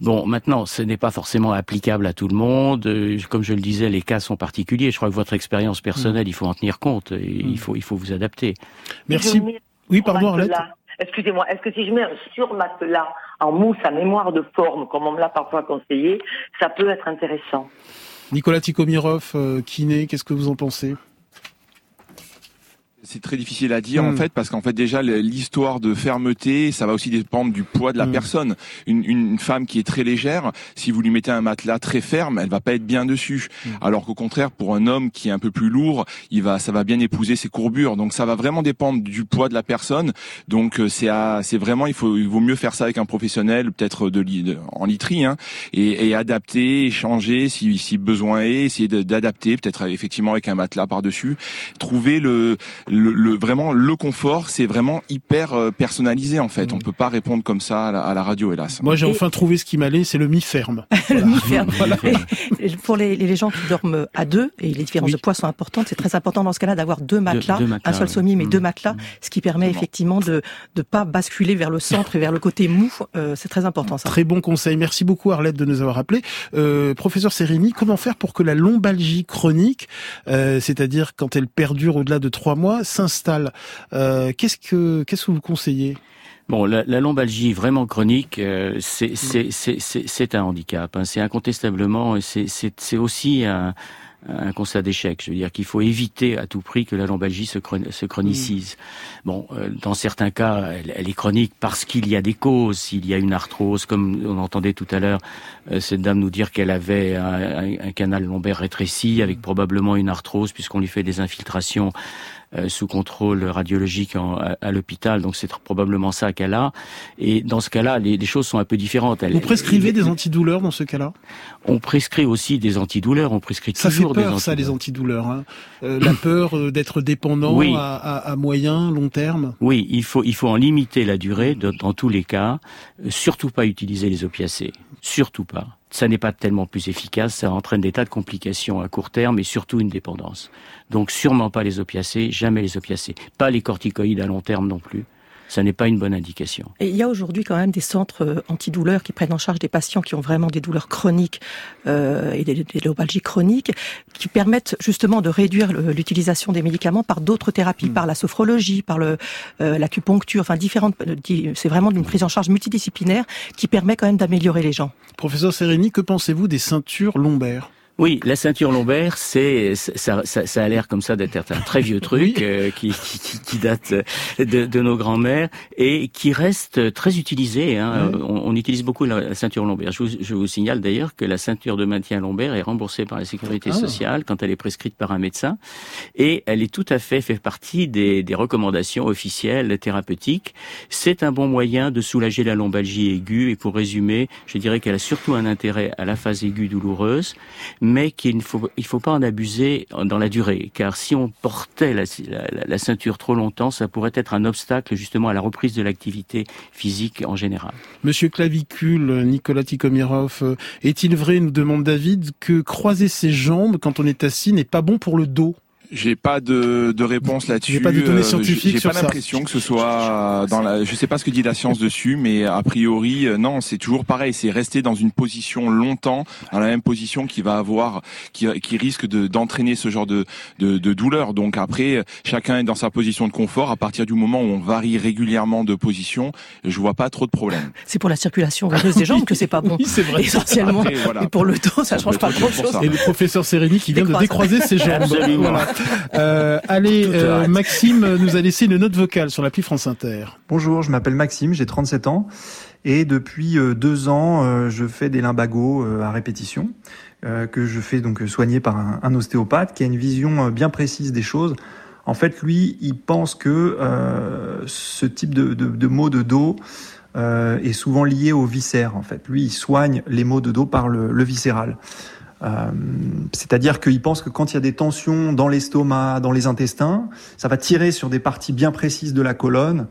Bon, maintenant, ce n'est pas forcément applicable à tout le monde. Euh, Comme je le disais, les cas sont particuliers. Je crois que votre expérience personnelle, il faut en tenir compte. Et il faut, il faut vous adapter. Merci. Oui, pardon, Arlette. Excusez-moi, est-ce que si je mets un surmatelas en mousse à mémoire de forme, comme on me l'a parfois conseillé, ça peut être intéressant? Nicolas Tikomirov, euh, kiné, qu'est-ce que vous en pensez? C'est très difficile à dire Hmm. en fait parce qu'en fait déjà l'histoire de fermeté ça va aussi dépendre du poids de la Hmm. personne. Une, une femme qui est très légère, si vous lui mettez un matelas très ferme, elle va pas être bien dessus. Hmm. Alors qu'au contraire pour un homme qui est un peu plus lourd, il va ça va bien épouser ses courbures. Donc ça va vraiment dépendre du poids de la personne. Donc euh, c'est à- c'est vraiment il faut il vaut mieux faire ça avec un professionnel peut-être de, de- en literie hein, et, et adapter, échanger si, si besoin est, essayer d'adapter peut-être effectivement avec un matelas par dessus, trouver le le, le- vraiment le confort, c'est vraiment hyper euh, personnalisé en fait. Mm. On peut pas répondre comme ça à la, à la radio, hélas. Moi, j'ai Et- enfin trouvé ce qui m'allait, c'est le mi-ferme. le mi-ferme. Voilà. Pour les, les gens qui dorment à deux, et les différences Oui. de poids sont importantes, c'est très important dans ce cas-là d'avoir deux matelas, deux matelas, un seul sommier mais Mm. deux matelas, ce qui permet Exactement. effectivement de ne pas basculer vers le centre et vers le côté mou. Euh, c'est très important ça. Très bon conseil. Merci beaucoup Arlette de nous avoir appelé. Euh, professeur Serrini, comment faire pour que la lombalgie chronique, euh, c'est-à-dire quand elle perdure au-delà de trois mois, s'installe Euh, Qu'est-ce que qu'est-ce que vous conseillez? Bon, la, la lombalgie vraiment chronique, euh, c'est c'est- c'est- c'est- c'est un handicap. hein. C'est incontestablement, c'est- c'est c'est aussi un, un constat d'échec. Je veux dire qu'il faut éviter à tout prix que la lombalgie se, chron- se chronicise. Bon, euh, dans certains cas, elle, elle est chronique parce qu'il y a des causes. S'il y a une arthrose, comme on entendait tout à l'heure euh, cette dame nous dire qu'elle avait un, un- un canal lombaire rétréci avec probablement une arthrose puisqu'on lui fait des infiltrations sous contrôle radiologique en- à, à l'hôpital. Donc c'est probablement ça qu'elle a. Et dans ce cas-là, les, les choses sont un peu différentes. Elle- Vous prescrivez des antidouleurs dans ce cas-là? On prescrit aussi des antidouleurs. On prescrit Ça fait toujours des peur, ça, les antidouleurs. antidouleurs. Hein. Euh, la peur euh, d'être dépendant Oui. à, à, à moyen, long terme? Oui, il faut il faut en limiter la durée de- dans tous les cas. Euh, Surtout pas utiliser les opiacés. Surtout pas. ça n'est pas tellement plus efficace, ça entraîne des tas de complications à court terme et surtout une dépendance. Donc sûrement pas les opiacés, jamais les opiacés, pas les corticoïdes à long terme non plus ça n'est pas une bonne indication. Et il y a aujourd'hui quand même des centres euh, antidouleurs qui prennent en charge des patients qui ont vraiment des douleurs chroniques euh, et des, des lobalgies chroniques, qui permettent justement de réduire l'utilisation des médicaments par d'autres thérapies, hmm. par la sophrologie, par le euh, l'acupuncture, enfin différentes. C'est vraiment une prise en charge multidisciplinaire qui permet quand même d'améliorer les gens. Professeur Sereni, que pensez-vous des ceintures lombaires? Oui, la ceinture lombaire, c'est ça, ça, ça, a l'air comme ça d'être un très vieux truc euh, qui, qui, qui, date de, de nos grands-mères et qui reste très utilisé. Hein. On, on, utilise beaucoup la, ceinture lombaire. Je vous, je vous signale d'ailleurs que la ceinture de maintien lombaire est remboursée par la sécurité ah. sociale quand elle est prescrite par un médecin et elle est tout à fait fait partie des, des recommandations officielles thérapeutiques. C'est un bon moyen de soulager la lombalgie aiguë et pour résumer, je dirais qu'elle a surtout un intérêt à la phase aiguë douloureuse mais qu'il ne faut, il faut pas en abuser dans la durée, car si on portait la, la, ceinture trop longtemps, ça pourrait être un obstacle justement à la reprise de l'activité physique en général. Monsieur Clavicule, Nicolas Tikomirov, euh, est-il vrai, nous demande David, que croiser ses jambes quand on est assis n'est pas bon pour le dos? J'ai pas de, de réponse là-dessus. J'ai pas de données euh, scientifiques J'ai pas l'impression que ce soit dans la. Je sais pas ce que dit la science dessus, mais a priori, euh, non, c'est toujours pareil. C'est rester dans une position longtemps, dans la même position qui va avoir, qui, qui risque de d'entraîner ce genre de, de, de douleur. Donc après, chacun est dans sa position de confort. À partir du moment où on varie régulièrement de position, je vois pas trop de problèmes. C'est pour la circulation veineuse des jambes que c'est pas bon. Oui, c'est vrai. Essentiellement. Et pour le dos, ça, change pas grand chose. Et le professeur Sérény qui vient de décroiser ses jambes. Voilà. Euh, allez, euh, Maxime nous a laissé une note vocale sur l'appli France Inter. Bonjour, je m'appelle Maxime, j'ai 37 ans et depuis euh, deux ans, je fais des limbagos à répétition que je fais donc soigner par un, un, ostéopathe qui a une vision bien précise des choses. En fait, lui, il pense que ce type de, de, de maux de dos est souvent lié au viscère. En fait, lui, il soigne les maux de dos par le, le viscéral. Euh, c'est-à-dire qu'il pense que quand il y a des tensions dans l'estomac, dans les intestins, ça va tirer sur des parties bien précises de la colonne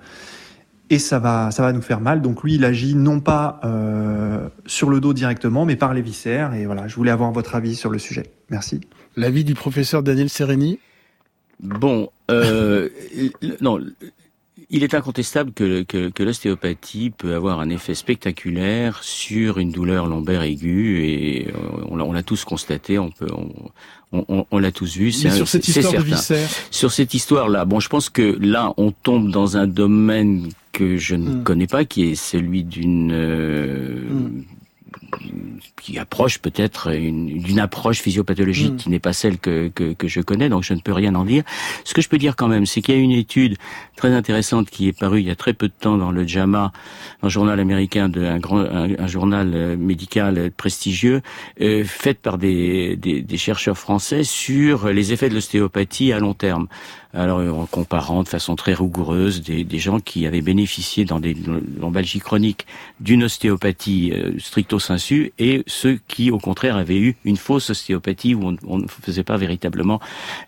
et ça va, ça va nous faire mal. Donc lui, il agit non pas euh, sur le dos directement, mais par les viscères. Et voilà, je voulais avoir votre avis sur le sujet. Merci. L'avis du professeur Daniel Sereni? Bon, euh, non, il est incontestable que, que, que l'ostéopathie peut avoir un effet spectaculaire sur une douleur lombaire aiguë et euh, on l'a tous constaté, on peut, on, on, on l'a tous vu. Mais sur cette histoire de viscère. Sur cette histoire-là, bon, je pense que là, on tombe dans un domaine que je ne hmm. connais pas, qui est celui d'une euh, hmm qui approche peut-être d'une approche physiopathologique hmm. qui n'est pas celle que, que, que, je connais, donc je ne peux rien en dire. Ce que je peux dire quand même, c'est qu'il y a une étude très intéressante qui est parue il y a très peu de temps dans le JAMA, un journal américain, de, un, grand, un, journal euh, médical prestigieux, euh, faite par des, des, des chercheurs français sur les effets de l'ostéopathie à long terme alors en comparant de façon très rigoureuse des, gens qui avaient bénéficié dans des lombalgies chroniques d'une ostéopathie euh, stricto sensu et ceux qui au contraire avaient eu une fausse ostéopathie où on, ne faisait pas véritablement,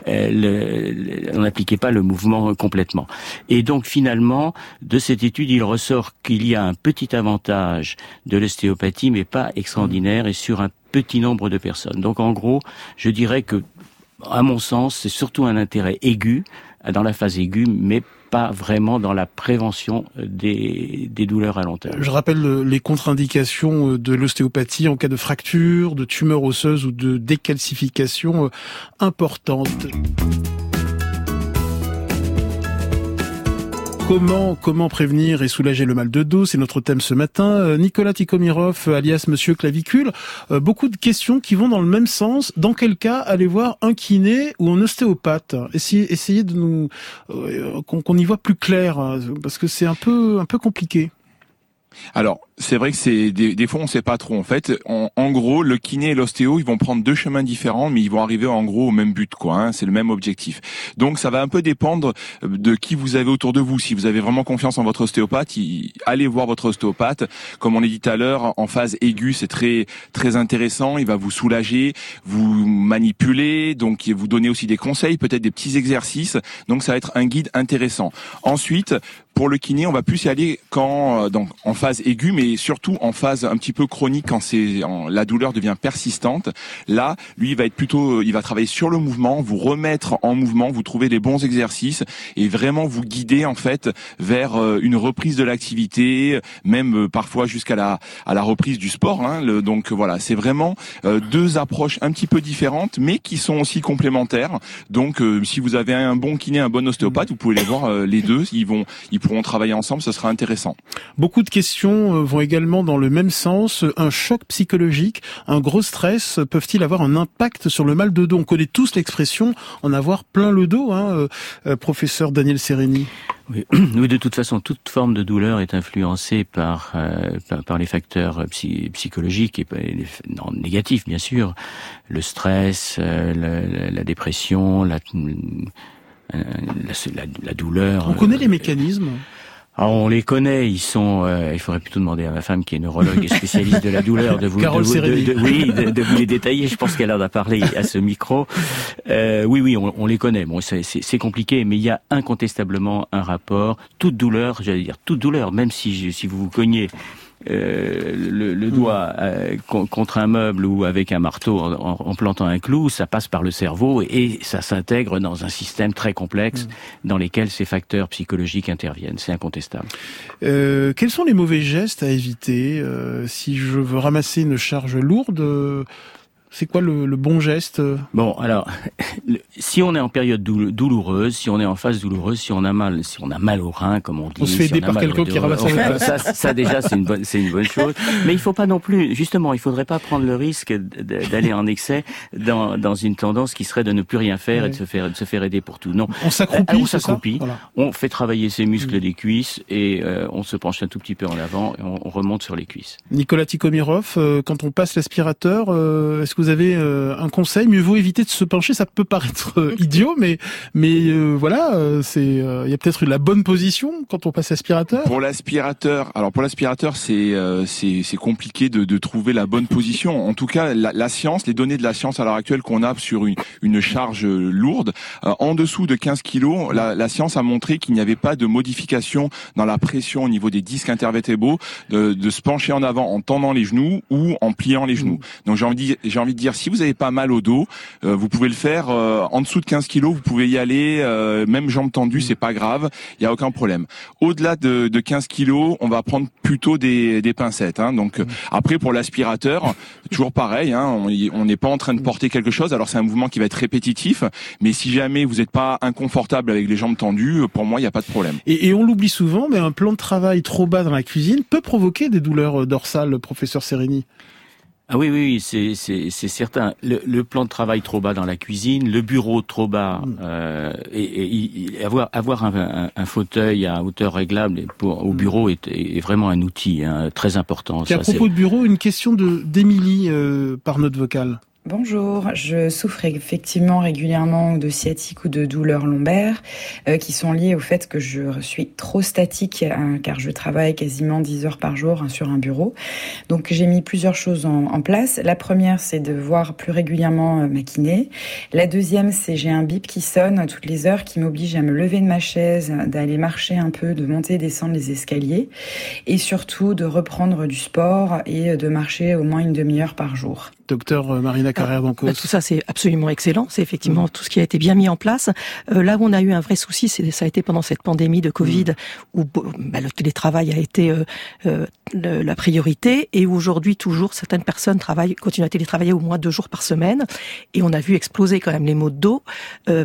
euh, on n'appliquait pas le mouvement complètement. Et donc finalement de cette étude il ressort qu'il y a un petit avantage de l'ostéopathie mais pas extraordinaire et sur un petit nombre de personnes. Donc en gros, je dirais que à mon sens, c'est surtout un intérêt aigu, dans la phase aiguë, mais pas vraiment dans la prévention des, des douleurs à long terme. Je rappelle les contre-indications de l'ostéopathie en cas de fracture, de tumeur osseuse ou de décalcification importante. Comment, comment prévenir et soulager le mal de dos C'est notre thème ce matin. Euh, Nicolas Tikomirov, alias Monsieur Clavicule. Euh, beaucoup de questions qui vont dans le même sens. Dans quel cas aller voir un kiné ou un ostéopathe? Essayez, essayez de nous euh, qu'on y voit plus clair, hein, parce que c'est un peu un peu compliqué. Alors, c'est vrai que c'est des, des, fois on sait pas trop en fait. En, gros, le kiné et l'ostéo, ils vont prendre deux chemins différents, mais ils vont arriver en gros au même but, quoi. Hein, c'est le même objectif. Donc ça va un peu dépendre de qui vous avez autour de vous. Si vous avez vraiment confiance en votre ostéopathe, allez voir votre ostéopathe. Comme on l'a dit tout à l'heure, en phase aiguë, c'est très très intéressant. Il va vous soulager, vous manipuler, donc vous donner aussi des conseils, peut-être des petits exercices. Donc ça va être un guide intéressant. Ensuite, pour le kiné, on va plus y aller quand euh, donc en phase aiguë, mais mais surtout en phase un petit peu chronique quand c'est la douleur devient persistante. Là, lui, il va être plutôt, il va travailler sur le mouvement, vous remettre en mouvement, vous trouver les bons exercices et vraiment vous guider en fait vers euh, une reprise de l'activité, même euh, parfois jusqu'à la à la reprise du sport. Hein. donc voilà, c'est vraiment euh, deux approches un petit peu différentes, mais qui sont aussi complémentaires. Donc si vous avez un bon kiné, un bon ostéopathe, vous pouvez les voir les deux. Ils vont, ils pourront travailler ensemble, ce sera intéressant. Beaucoup de questions vont également dans le même sens. Un choc psychologique, un gros stress peuvent-ils avoir un impact sur le mal de dos? On connaît tous l'expression en avoir plein le dos, hein, professeur Daniel Sereni. Oui. de toute façon, toute forme de douleur est influencée par euh, par, les facteurs psychologiques et non, négatifs, bien sûr, le stress, euh, la, dépression, la, euh, la, la, douleur. On connaît les mécanismes. Alors, on les connaît, ils sont. Euh, il faudrait plutôt demander à ma femme qui est neurologue et spécialiste de la douleur de vous, de, de, oui, de, vous les détailler. Je pense qu'elle a parlé à ce micro. Euh, oui, oui, on, on, les connaît. Bon, c'est compliqué, mais il y a incontestablement un rapport. Toute douleur, j'allais dire toute douleur, même si si vous vous cognez euh, le, le, doigt euh, contre un meuble ou avec un marteau en, plantant un clou, ça passe par le cerveau et ça s'intègre dans un système très complexe mm. dans lequel ces facteurs psychologiques interviennent. C'est incontestable. Euh, quels sont les mauvais gestes à éviter euh, si je veux ramasser une charge lourde c'est quoi le, le, bon geste Bon, alors, si on est en période douloureuse, si on est en phase douloureuse, si on a mal, si on a mal au rein, comme on dit, on se fait aider par quelqu'un qui ramasse ça, ça déjà c'est une bonne, c'est une bonne chose. Mais il faut pas non plus, justement, il faudrait pas prendre le risque d'aller en excès dans, dans une tendance qui serait de ne plus rien faire et de se faire, de se faire aider pour tout. Non, on s'accroupit, on s'accroupit, on fait travailler ses muscles mm. des cuisses et euh, on se penche un tout petit peu en avant et on, remonte sur les cuisses. Nicolas Tikomirov, euh, quand on passe l'aspirateur, euh, est-ce que vous avez euh, un conseil, mieux vaut éviter de se pencher. Ça peut paraître euh, idiot, mais mais euh, voilà, c'est il y a peut-être la bonne position quand on passe l'aspirateur. Pour l'aspirateur, alors pour l'aspirateur, c'est c'est c'est compliqué de, de trouver la bonne position. En tout cas, la, la science, les données de la science à l'heure actuelle qu'on a sur une, une charge lourde, en dessous de 15 kilos, la, la science a montré qu'il n'y avait pas de modification dans la pression au niveau des disques intervertébraux, de, de se pencher en avant en tendant les genoux ou en pliant les genoux. Mmh. Donc j'ai envie j'ai envie de dire si vous avez pas mal au dos, euh, vous pouvez le faire euh, en dessous de 15 kilos, vous pouvez y aller, euh, même jambes tendues, c'est pas grave, il y a aucun problème. Au-delà de, de 15 kilos, on va prendre plutôt des, des pincettes. Hein. Donc après pour l'aspirateur, toujours pareil, hein, on n'est pas en train de porter quelque chose. Alors c'est un mouvement qui va être répétitif, mais si jamais vous n'êtes pas inconfortable avec les jambes tendues, pour moi il n'y a pas de problème. Et, et on l'oublie souvent, mais un plan de travail trop bas dans la cuisine peut provoquer des douleurs dorsales, professeur Sereni. Ah oui, oui, c'est certain. Le, plan de travail trop bas dans la cuisine, le bureau trop bas, mm. euh, et, avoir, avoir un, fauteuil à hauteur réglable pour, au mm. bureau est, vraiment un outil hein, très important. à propos de bureau, une question de d'Émilie euh, par note vocale. Bonjour, je souffre effectivement régulièrement de sciatique ou de douleurs lombaires euh, qui sont liées au fait que je suis trop statique euh, car je travaille quasiment 10 heures par jour hein, sur un bureau. Donc j'ai mis plusieurs choses en, en place. La première c'est de voir plus régulièrement euh, ma kiné. La deuxième c'est j'ai un bip qui sonne toutes les heures qui m'oblige à me lever de ma chaise, d'aller marcher un peu, de monter et descendre les escaliers et surtout de reprendre du sport et de marcher au moins une demi-heure par jour. Docteur Marina Carrère bah, Tout ça, c'est absolument excellent. C'est effectivement tout ce qui a été bien mis en place. Euh, là où on a eu un vrai souci, c'est ça a été pendant cette pandémie de Covid, mm. où bah, le télétravail a été euh, euh, la priorité, et aujourd'hui toujours certaines personnes travaillent, continuent à télétravailler au moins deux jours par semaine, et on a vu exploser quand même les maux de dos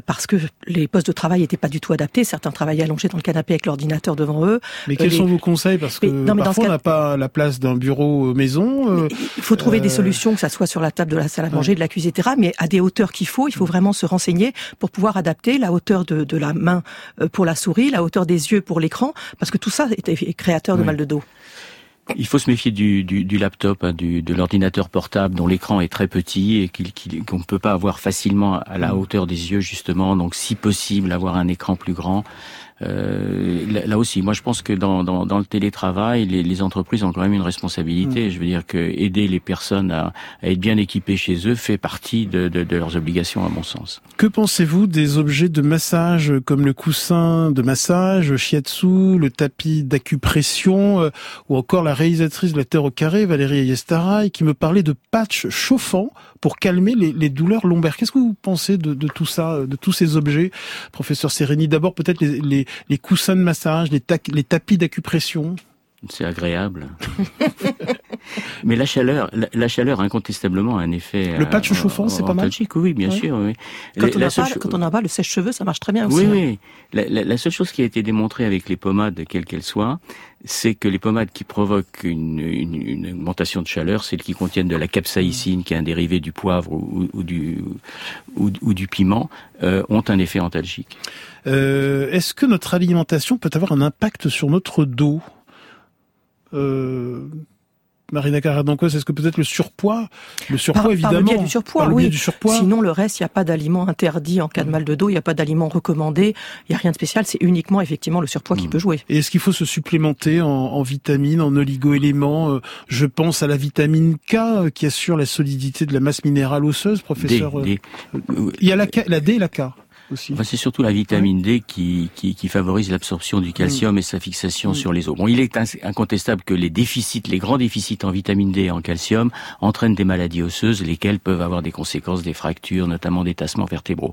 parce que les postes de travail n'étaient pas du tout adaptés. Certains travaillaient allongés dans le canapé avec l'ordinateur devant eux. Mais quels sont vos conseils? Parce que parfois on n'a pas la place d'un bureau maison. il faut trouver des solutions, que ça soit sur la table de la salle à manger, de la cuisine, etc. Mais à des hauteurs qu'il faut, il faut vraiment se renseigner pour pouvoir adapter la hauteur de, de la main euh, pour la souris, la hauteur des yeux pour l'écran, parce que tout ça est créateur de mal de dos. Il faut se méfier du, du, du laptop, hein, du, de l'ordinateur portable dont l'écran est très petit et qu'on ne peut pas avoir facilement à la hauteur des yeux justement. Donc, si possible, avoir un écran plus grand. Là, là, aussi, moi je pense que dans, dans, dans le télétravail, les, les, entreprises ont quand même une responsabilité. Mm. Je veux dire que aider les personnes à, à, être bien équipées chez eux fait partie de, de, de leurs obligations, à mon sens. Que pensez-vous des objets de massage comme le coussin de massage, le shiatsu, le tapis d'acupression, euh, ou encore la réalisatrice de la Terre au carré, Valérie Ayestaraï, qui me parlait de patchs chauffants pour calmer les, les douleurs lombaires? Qu'est-ce que vous pensez de, de, tout ça, de tous ces objets, professeur Séréni D'abord peut-être les, les, les, coussins de massage, les, les tapis d'acupression c'est agréable. Mais la chaleur, la, chaleur incontestablement a un effet. Le patch euh, chauffant, c'est pas mal. Oui, bien sûr. Oui. Quand, on pas, quand on a pas le sèche-cheveux, ça marche très bien aussi. Oui, oui. La, la, seule chose qui a été démontrée avec les pommades, quelles qu'elles soient, c'est que les pommades qui provoquent une, augmentation de chaleur, celles qui contiennent de la capsaïcine, qui est un dérivé du poivre ou, du, ou, du piment, euh, ont un effet antalgique. Euh, Est-ce que notre alimentation peut avoir un impact sur notre dos? Euh, Marina Carradancos, est-ce que peut-être le surpoids Le surpoids, évidemment. Par le du surpoids, oui. Du surpoids. Sinon, le reste, il n'y a pas d'aliment interdit en cas de mal de dos, il n'y a pas d'aliment recommandé, il n'y a rien de spécial, c'est uniquement effectivement le surpoids qui hmm. peut jouer. Et est-ce qu'il faut se supplémenter en, en vitamines, en oligo-éléments euh, Je pense à la vitamine K euh, qui assure la solidité de la masse minérale osseuse, professeur. D, Il y a la, la D et la K c'est surtout la vitamine D qui, qui, qui favorise l'absorption du calcium mm. et sa fixation mm. sur les os. Bon, il est incontestable que les déficits, les grands déficits en vitamine D et en calcium entraînent des maladies osseuses, lesquelles peuvent avoir des conséquences, des fractures, notamment des tassements vertébraux.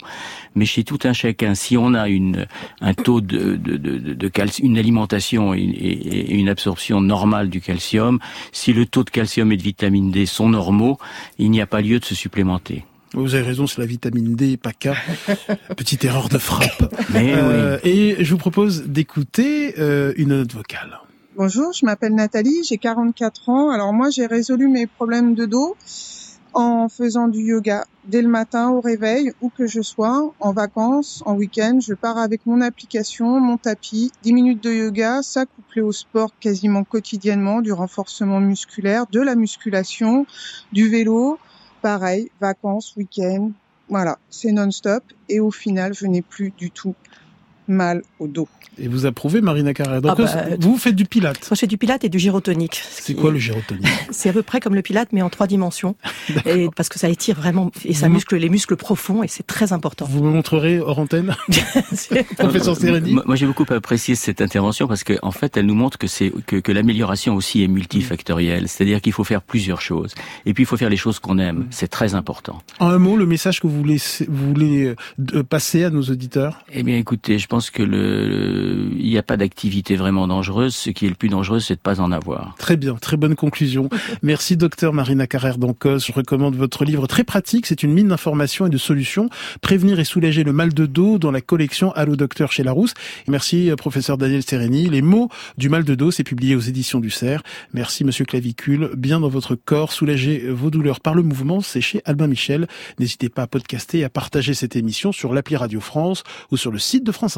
Mais chez tout un chacun, si on a une, un taux de, de, de, de calcium, une alimentation et, et une absorption normale du calcium, si le taux de calcium et de vitamine D sont normaux, il n'y a pas lieu de se supplémenter. Vous avez raison, c'est la vitamine D, pas K. Petite erreur de frappe. Euh, et je vous propose d'écouter euh, une note vocale. Bonjour, je m'appelle Nathalie, j'ai 44 ans. Alors moi, j'ai résolu mes problèmes de dos en faisant du yoga dès le matin au réveil, où que je sois, en vacances, en week-end. Je pars avec mon application, mon tapis, 10 minutes de yoga, ça couplé au sport quasiment quotidiennement, du renforcement musculaire, de la musculation, du vélo, pareil, vacances, week-end, voilà, c'est non-stop. Et au final, je n'ai plus du tout mal au dos. Et vous approuvez, Marina Carrère. Ah bah, vous faites du pilate. Moi, je fais du pilate et du gyrotonique. C'est quoi le gyrotonique C'est à peu près comme le pilate, mais en trois dimensions. et parce que ça étire vraiment, et ça muscle les muscles profonds, et c'est très important. Vous me montrerez hors antenne Professeur Séréni Moi, j'ai beaucoup apprécié cette intervention parce qu'en en fait, elle nous montre que c'est que, que l'amélioration aussi est multifactorielle. C'est-à-dire qu'il faut faire plusieurs choses. Et puis, il faut faire les choses qu'on aime. C'est très important. En un mot, le message que vous voulez, vous voulez euh, passer à nos auditeurs? Eh bien, écoutez, je pense que le il n'y a pas d'activité vraiment dangereuse. Ce qui est le plus dangereux, c'est de pas en avoir. Très bien, très bonne conclusion. Merci, docteur Marina Carrère d'Ancos. Je recommande votre livre très pratique. C'est une mine d'informations et de solutions. Prévenir et soulager le mal de dos dans la collection Allo Docteur chez Larousse. merci, euh, professeur Daniel Sereni. Les mots du mal de dos, c'est publié aux éditions du Cerf. Merci, monsieur Clavicule. Bien dans votre corps, soulager vos douleurs par le mouvement, c'est chez Albin Michel. N'hésitez pas à podcaster et à partager cette émission sur l'appli Radio France ou sur le site de France